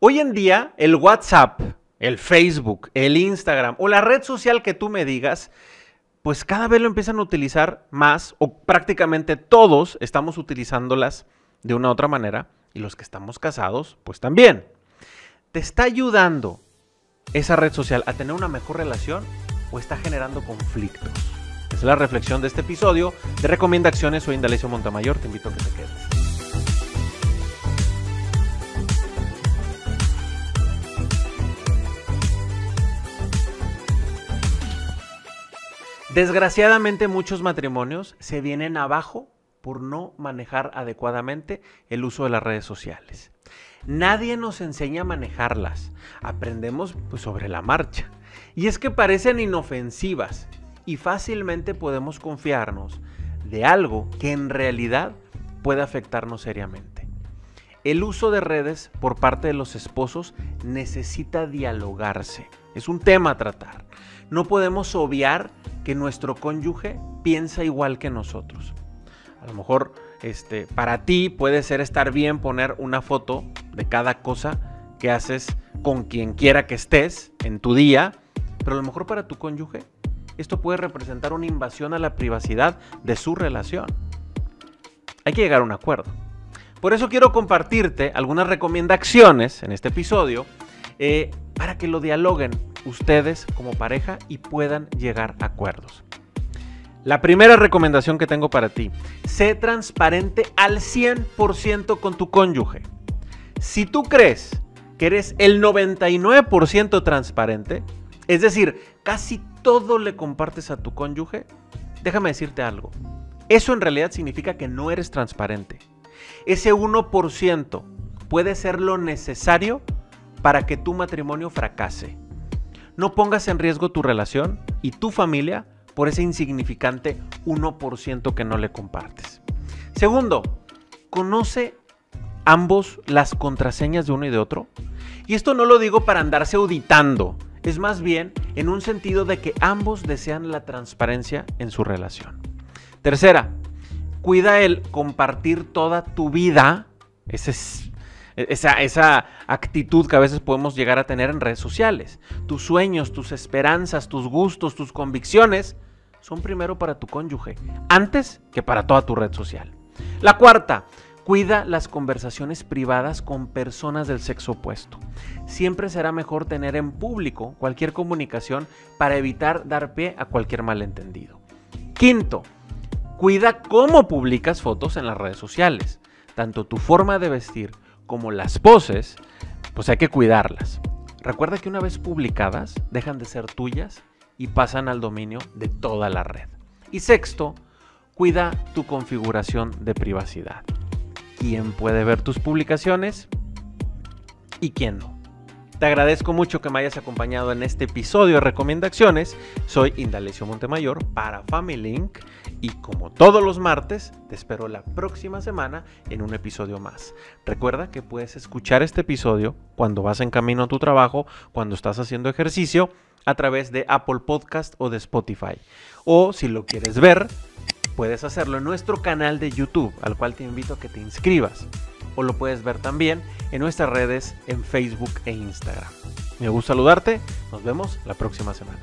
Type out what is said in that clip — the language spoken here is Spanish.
Hoy en día, el WhatsApp, el Facebook, el Instagram o la red social que tú me digas, pues cada vez lo empiezan a utilizar más o prácticamente todos estamos utilizándolas de una u otra manera y los que estamos casados, pues también. ¿Te está ayudando esa red social a tener una mejor relación o está generando conflictos? Es la reflexión de este episodio de Recomendaciones. Soy Indalecio Montamayor, te invito a que te quedes. Desgraciadamente muchos matrimonios se vienen abajo por no manejar adecuadamente el uso de las redes sociales. Nadie nos enseña a manejarlas, aprendemos pues, sobre la marcha. Y es que parecen inofensivas y fácilmente podemos confiarnos de algo que en realidad puede afectarnos seriamente. El uso de redes por parte de los esposos necesita dialogarse. Es un tema a tratar. No podemos obviar que nuestro cónyuge piensa igual que nosotros. A lo mejor este, para ti puede ser estar bien poner una foto de cada cosa que haces con quien quiera que estés en tu día, pero a lo mejor para tu cónyuge esto puede representar una invasión a la privacidad de su relación. Hay que llegar a un acuerdo. Por eso quiero compartirte algunas recomendaciones en este episodio eh, para que lo dialoguen ustedes como pareja y puedan llegar a acuerdos. La primera recomendación que tengo para ti, sé transparente al 100% con tu cónyuge. Si tú crees que eres el 99% transparente, es decir, casi todo le compartes a tu cónyuge, déjame decirte algo. Eso en realidad significa que no eres transparente. Ese 1% puede ser lo necesario para que tu matrimonio fracase. No pongas en riesgo tu relación y tu familia por ese insignificante 1% que no le compartes. Segundo, conoce ambos las contraseñas de uno y de otro. Y esto no lo digo para andarse auditando, es más bien en un sentido de que ambos desean la transparencia en su relación. Tercera, cuida el compartir toda tu vida. Es e-, esa, actitud que a veces podemos llegar a tener en redes sociales. Tus sueños, tus esperanzas, tus gustos, tus convicciones son primero para tu cónyuge, antes que para toda tu red social. La cuarta, cuida las conversaciones privadas con personas del sexo opuesto. Siempre será mejor tener en público cualquier comunicación para evitar dar pie a cualquier malentendido. Quinto, cuida cómo publicas fotos en las redes sociales. Tanto tu forma de vestir como las poses, pues hay que cuidarlas. Recuerda que una vez publicadas, dejan de ser tuyas y pasan al dominio de toda la red. Y sexto, cuida tu configuración de privacidad. ¿Quién puede ver tus publicaciones y quién no? Te agradezco mucho que me hayas acompañado en este episodio de recomendaciones. Soy Indalecio Montemayor para Family Link y como todos los martes, te espero la próxima semana en un episodio más. Recuerda que puedes escuchar este episodio cuando vas en camino a tu trabajo, cuando estás haciendo ejercicio, a través de Apple Podcast o de Spotify. O si lo quieres ver, puedes hacerlo en nuestro canal de YouTube, al cual te invito a que te inscribas o lo puedes ver también en nuestras redes en Facebook e Instagram. Me gusta saludarte, nos vemos la próxima semana.